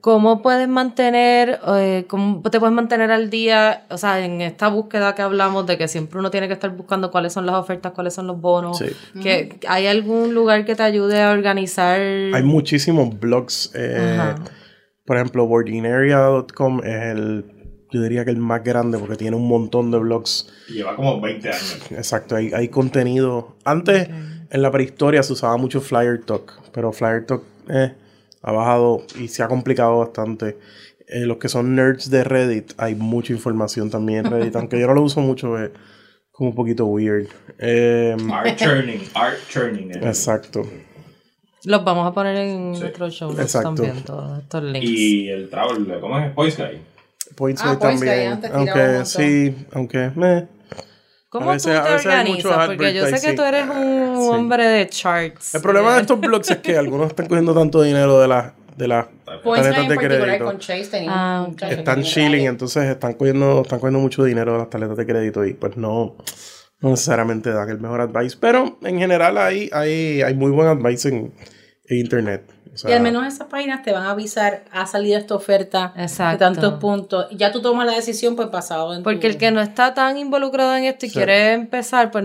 C: ¿Cómo puedes mantener, eh, cómo te puedes mantener al día, o sea, en esta búsqueda que hablamos de que siempre uno tiene que estar buscando cuáles son las ofertas, cuáles son los bonos?
B: Sí.
C: que ¿Hay algún lugar que te ayude a organizar?
B: Hay muchísimos blogs. eh, por ejemplo, boardinaria.com es el, yo diría que el más grande porque tiene un montón de blogs.
D: Y lleva como 20 años.
B: Exacto, hay, hay contenido. Antes, en la prehistoria, se usaba mucho Flyer Talk, pero Flyer Talk eh, ha bajado y se ha complicado bastante. Eh, los que son nerds de Reddit, hay mucha información también en Reddit, aunque yo no lo uso mucho, es como un poquito weird. Eh,
D: Art churning, art churning. eh.
B: exacto.
C: Los vamos a poner en
D: Sí.
C: nuestro show
B: Exacto.
C: también, todos estos links.
D: Y el travel, ¿cómo es? Points Guy.
B: Points
A: Ah,
B: también. Aunque sí, aunque meh.
C: ¿Cómo
B: a veces-
C: tú te organizas? Porque yo sé que tú eres un
B: Sí.
C: hombre de charts.
B: El problema de estos blogs es que algunos están cogiendo tanto dinero de las de las
A: Points
B: tarjetas de crédito.
A: con Chase tenía
C: Ah,
B: Están chilling, entonces están cogiendo, están cogiendo mucho dinero de las tarjetas de crédito y pues no, no necesariamente dan el mejor advice. Pero en general hay, hay, hay muy buen advice en, en internet. O sea,
A: Y al menos esas páginas te van a avisar, ha salido esta oferta
C: Exacto.
A: de tantos puntos. Y ya tú tomas la decisión pues basado en
C: Porque
A: tu-
C: el que no está tan involucrado en esto y
B: Sí.
C: quiere empezar, pues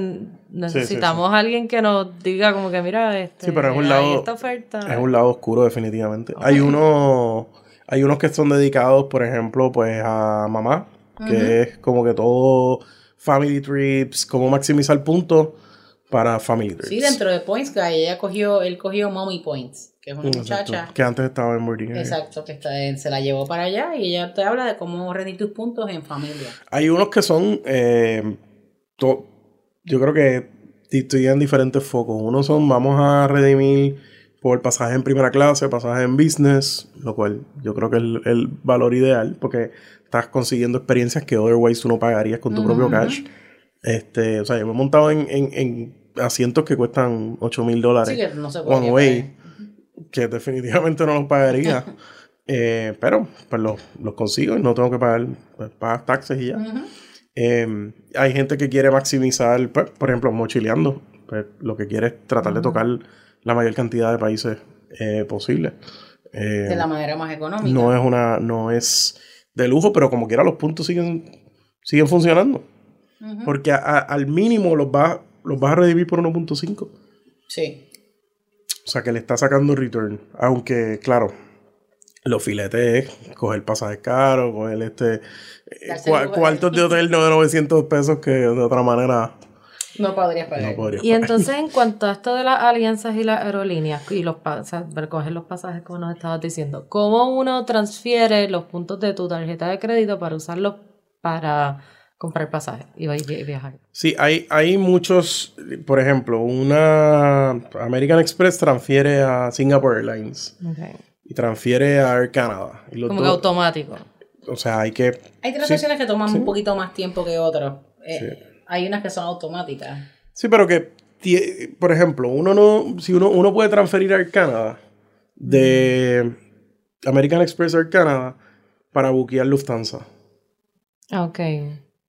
C: necesitamos a alguien que nos diga como que mira, este,
B: Sí, pero es un lado-
C: esta oferta.
B: Es un lado oscuro definitivamente. Hay unos, hay unos que son dedicados, por ejemplo, pues a mamá, que es como que todo family trips, cómo maximizar puntos para family trips.
A: Sí, dentro de Points Guy, ella cogió, él cogió Mommy Points, que es una
B: Exacto,
A: muchacha.
B: Que antes estaba en boarding.
A: Exacto, que está, en- se la llevó para allá y ella te habla de cómo rendir tus puntos en familia.
B: Hay unos que son, eh, to- yo creo que estudian diferentes focos. Unos son, vamos a redimir por pasaje en primera clase, pasaje en business, lo cual yo creo que es el, el valor ideal, porque estás consiguiendo experiencias que otherwise tú no pagarías con tu propio cash. Este, o sea, yo me he montado en, en- en asientos que cuestan 8 mil dólares
A: Así que no se puede.
B: one way, que definitivamente no los pagaría. Eh, pero pues los, los consigo y no tengo que pagar pues, pagas taxes y ya. Eh, hay gente que quiere maximizar, pues, por ejemplo, mochileando. Pues, lo que quiere es tratar de tocar la mayor cantidad de países eh, posible.
A: De la manera más económica.
B: no es una, no es de lujo, pero como quiera los puntos siguen, siguen funcionando. Porque a- a- al mínimo los vas, los vas a redimir por 1.5.
A: Sí.
B: O sea que le está sacando return. Aunque, claro, los filetes es coger pasajes caros, coger este eh, cua- cuartos de hotel de 900 pesos que de otra manera
A: No podrías pagar.
B: no podría.
C: Y entonces, en cuanto a esto de las alianzas y las aerolíneas y los pasajes, recoger los pasajes como nos estabas diciendo, ¿cómo uno transfiere los puntos de tu tarjeta de crédito para usarlos para comprar pasajes y vi- vi- viajar?
B: Sí, hay, hay muchos, por ejemplo, una American Express transfiere a Singapore Airlines
C: Okay.
B: y transfiere a Air Canada. Y los
C: Como que automático.
B: o sea, hay que...
A: Hay transacciones que toman un poquito más tiempo que otras. Eh, Hay unas que son automáticas.
B: Sí, pero que, por ejemplo, uno no, si uno, uno puede transferir a Air Canada de American Express a Air Canada para buquear Lufthansa.
C: Ok.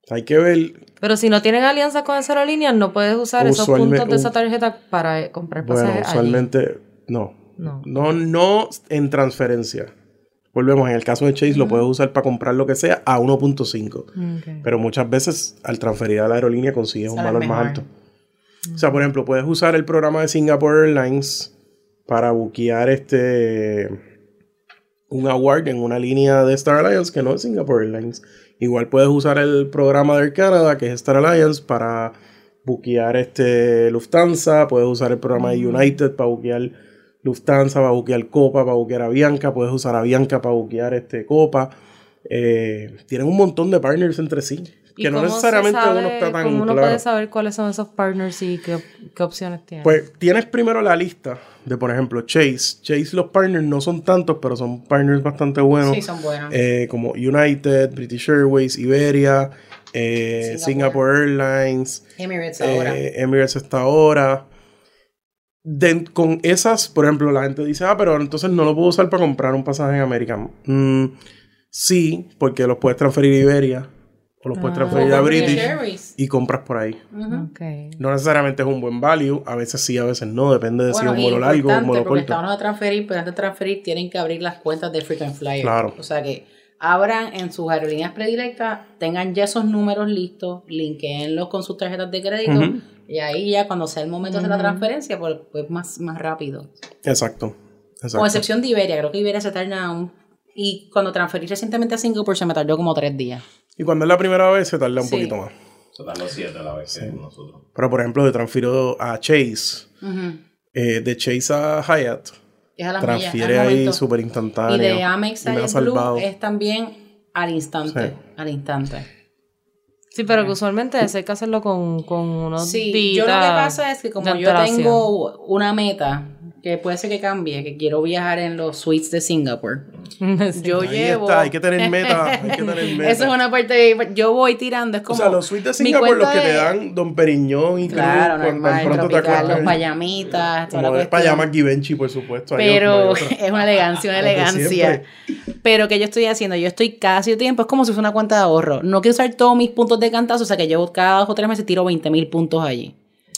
B: Hay que ver,
C: Pero si no tienen alianza con esa aerolínea, no puedes usar esos puntos de esa tarjeta para eh, comprar
B: bueno,
C: pasajes allí.
B: usualmente no.
C: No.
B: No, no en transferencia. Volvemos, en el caso de Chase lo puedes usar para comprar lo que sea a 1.5.
C: Ok.
B: Pero muchas veces al transferir a la aerolínea consigues un valor más alto. O sea, por ejemplo, puedes usar el programa de Singapore Airlines para buquear este un award en una línea de Star Alliance que no es Singapore Airlines. Igual puedes usar el programa de Air Canada, que es Star Alliance, para buquear este Lufthansa. Puedes usar el programa de United para buquear Lufthansa, para buquear Copa, para buquear Avianca. Puedes usar Avianca para buquear este Copa. Eh, tienen un montón de partners entre sí.
C: ¿Y
B: Que no necesariamente
C: sabe-
B: uno está tan
C: ¿Cómo uno
B: claro.
C: puede saber cuáles son esos partners y qué, qué opciones tienen?
B: Pues tienes primero la lista de, por ejemplo, Chase. Chase, los partners no son tantos, pero son partners bastante buenos.
A: Sí, son buenos.
B: Eh, como United, British Airways, Iberia, eh,
A: Singapore.
B: Singapore Airlines,
A: Emirates ahora.
B: eh, Emirates hasta ahora. De- con esas, por ejemplo, la gente dice, ah, pero entonces no lo puedo usar para comprar un pasaje en American. Mm, sí, porque los puedes transferir a Iberia o los puedes transferir a
A: Como British
B: y compras por ahí.
C: Ok.
B: No necesariamente es un buen value, a veces sí, a veces no, depende de si es un vuelo largo o un vuelo
A: porque
B: corto.
A: a transferir, pero antes de transferir tienen que abrir las cuentas de Frequent Flyer.
B: Claro.
A: O sea que abran en sus aerolíneas predilectas, tengan ya esos números listos, linkeenlos con sus tarjetas de crédito
B: Ujú.
A: y ahí ya cuando sea el momento de la transferencia, pues, pues más, más rápido.
B: Exacto. exacto.
A: Con excepción de Iberia, creo que Iberia se tarda un... Y cuando transferí recientemente a Singapore se me tardó como tres días.
B: Y cuando es la primera vez se tarda un
A: Sí.
B: poquito más.
D: Se los siete a la vez que nosotros.
B: Pero por ejemplo, de transfiero a Chase, eh, de Chase a Hyatt,
A: Es a millas,
B: transfiere ahí súper
A: Y
B: instantáneo.
A: de Amex
B: y me
A: a
B: salvado.
A: es también al instante.
B: Sí.
A: Al instante.
C: Sí, pero que usualmente hay que hacerlo con, con unos
A: Sí,
C: días
A: yo lo que pasa es que como yo tengo una meta que puede ser que cambie, que quiero viajar en los suites de Singapore.
C: Sí.
A: Yo
B: Ahí
A: llevo.
B: está, hay que tener meta. Hay que tener meta.
A: Eso es una parte. Yo voy tirando, es
B: O
A: como.
B: sea, los suites de
A: mi
B: Singapore, los que te
A: de-
B: dan Don Periñón y
A: Claro,
B: Cruz, cuando
A: normal,
B: tan pronto te
A: tropical, los
B: acuerdas.
A: payamitas,
B: Como de
A: cuestión.
B: payamas Givenchy, por supuesto.
A: Pero
B: otro,
A: es una elegancia, una
B: de
A: elegancia. Pero que yo estoy haciendo, yo estoy casi de tiempo, es como si fuera una cuenta de ahorro. No quiero usar todos mis puntos de cantazo, o sea que yo cada dos o tres meses tiro 20 mil puntos allí.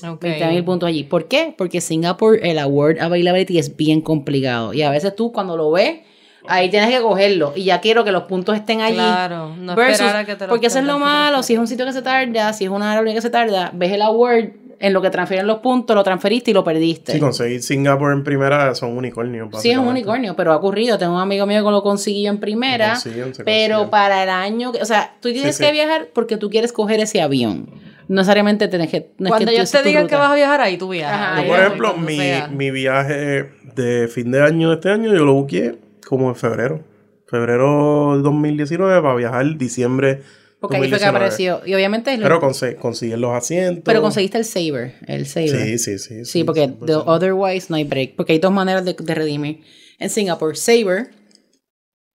C: Ok.
A: 20 mil puntos allí. ¿Por qué? Porque Singapore, el award availability es bien complicado. Y a veces tú cuando lo ves, ahí tienes que cogerlo. Y ya quiero que los puntos estén allí.
C: Claro, no
A: Versus-
C: esperar a que te lo
A: porque eso es lo malo, si es un sitio que se tarda, si es una aerolínea que se tarda, ves el award, en lo que transfieren los puntos, lo transferiste y lo perdiste.
B: Sí, conseguir Singapore en primera son unicornios.
A: Sí, es un unicornio, pero ha ocurrido. Tengo un amigo mío que lo consiguió en primera,
B: consiguen, se
A: pero
B: consiguen.
A: para el año, que- o sea, tú tienes
B: Sí,
A: que
B: sí.
A: viajar porque tú quieres coger ese avión. No necesariamente tienes que... no es
C: Cuando ellos te digan que vas a viajar ahí, tú viajas.
A: Ajá,
B: Yo,
C: Ahí
B: por ejemplo, mi,
C: sea.
B: mi viaje de fin de año de este año, yo lo busqué como en febrero. Febrero del 2019 para viajar diciembre
A: Porque ahí fue que
B: 2019.
A: apareció. Y obviamente... es lo-
B: Pero conse- consiguen los asientos.
A: pero conseguiste el Saber, el Saber.
B: Sí, sí, sí.
A: Sí, porque
B: sí,
A: de- otherwise no hay break. Porque hay dos maneras de, de redimir. En Singapore, Saber,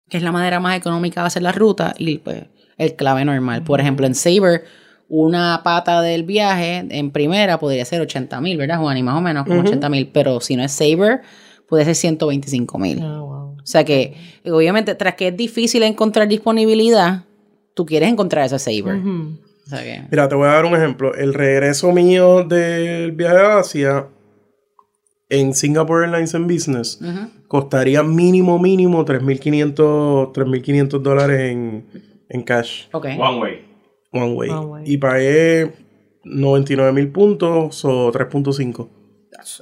A: que es la manera más económica de hacer la ruta, y pues el clave normal. Por ejemplo, en Saber, una pata del viaje en primera podría ser 80 mil, ¿verdad, Juan? Y más o menos como 80 mil. Pero si no es Saber, puede ser 125 mil.
C: Ah, wow.
A: O sea que, obviamente, tras que es difícil encontrar disponibilidad, tú quieres encontrar ese Saber. O sea que...
B: Mira, te voy a dar un ejemplo. El regreso mío del viaje a Asia en Singapore Airlines en Business costaría mínimo, mínimo 3.500 3.500 dólares en, en cash.
A: Ok.
D: One way.
B: One way.
C: One way.
B: Y pagué 99 mil puntos o 3.5.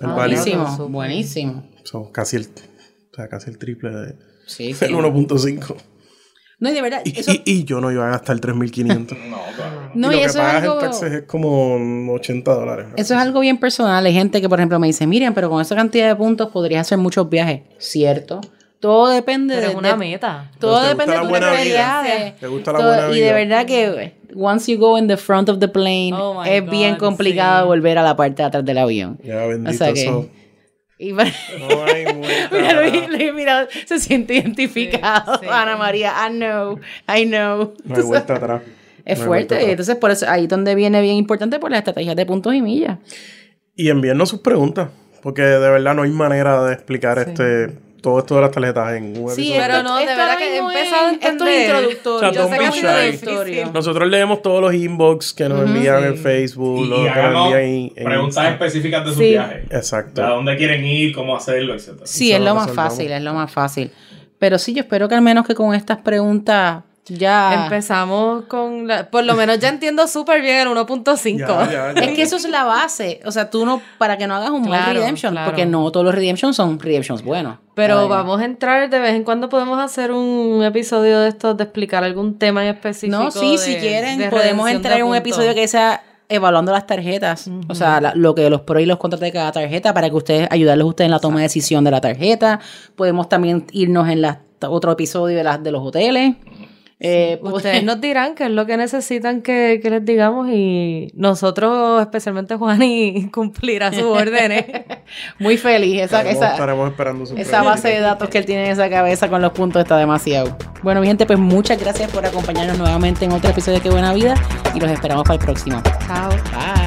B: El
C: Ah,
B: value.
A: Buenísimo, buenísimo.
B: Son casi el, o sea, casi el triple de,
A: Sí, sí.
B: del 1.5.
A: No, y de verdad,
B: Y,
A: eso,
B: y, y yo no iba a gastar 3.500.
D: No, claro.
A: no,
B: y
A: y
B: lo que
A: eso es
B: pagas
A: algo,
B: en taxes es como 80 dólares.
A: eso es algo bien personal. Hay gente que, por ejemplo, me dice, Miriam, pero con esa cantidad de puntos podrías hacer muchos viajes. Cierto. Todo depende
C: Pero
A: de,
C: es una
A: de-
C: meta.
A: todo
B: ¿Te gusta
A: depende de tus prioridades.
B: ¿Te gusta la
A: Todo-
B: buena
A: Y de verdad que once you go in the front of the plane,
C: Oh
A: es bien complicado
C: sí.
A: volver a la parte de atrás del avión.
B: Ya, bendito
A: O sea que-
B: eso.
A: Y para-
B: No hay vuelta.
A: Mira, Luis, Luis, mira, se siente identificado.
C: Sí, sí.
A: Ana María, I know, I know.
B: No hay vuelta atrás.
A: Es
B: No
A: fuerte.
B: atrás.
A: Entonces, por eso, ahí es donde viene bien importante por las estrategias de puntos y millas.
B: Y envíennos sus preguntas, porque de verdad no hay manera de explicar este todo esto de las tarjetas en un
A: Sí,
B: episodio.
C: pero no, de
A: esto
C: verdad que empezado a
A: es- Esto es
C: entender.
A: introductorio.
B: O sea,
A: Yo sé que es introductorio.
B: Nosotros leemos todos los inbox que nos envían en Facebook,
D: Y,
B: los
D: y
B: que nos envían en, en
D: preguntas
B: Instagram.
D: específicas de su
C: Sí.
D: viaje.
B: Exacto.
D: ¿A dónde quieren ir? ¿Cómo hacerlo? Etcétera.
A: Sí, es
B: lo
A: lo más fácil, es lo más fácil. Pero sí, yo espero que al menos que con estas preguntas ya...
C: Empezamos con la, por lo menos ya entiendo súper bien el 1.5.
B: Ya, ya, ya.
A: Es que eso es la base. O sea, tú no, para que no hagas un mal
C: Claro,
A: redemption,
C: claro.
A: porque no todos los redemptions son redemptions buenos.
C: Pero
A: Ay.
C: vamos a entrar de vez en cuando podemos hacer un episodio de estos de explicar algún tema en específico.
A: No, sí,
C: de-
A: si quieren,
C: de
A: podemos entrar en un episodio que sea evaluando las tarjetas, o sea, la- lo que los pros y los contras de cada tarjeta para que ustedes ayudarles a ustedes en la toma de decisión de la tarjeta. Podemos también irnos en la, otro episodio de las de los hoteles. Eh, pues-
C: Ustedes nos dirán qué es lo que necesitan que, que les digamos y nosotros, especialmente Juani, cumplirá sus órdenes.
A: muy feliz esa,
B: Estaremos,
A: esa,
B: estaremos esperando su
A: Esa base de datos que él tiene en esa cabeza con los puntos está demasiado. Bueno, mi gente, pues muchas gracias por acompañarnos nuevamente en otro episodio de Qué Buena Vida y los esperamos para el próximo.
C: Chao.
A: Bye.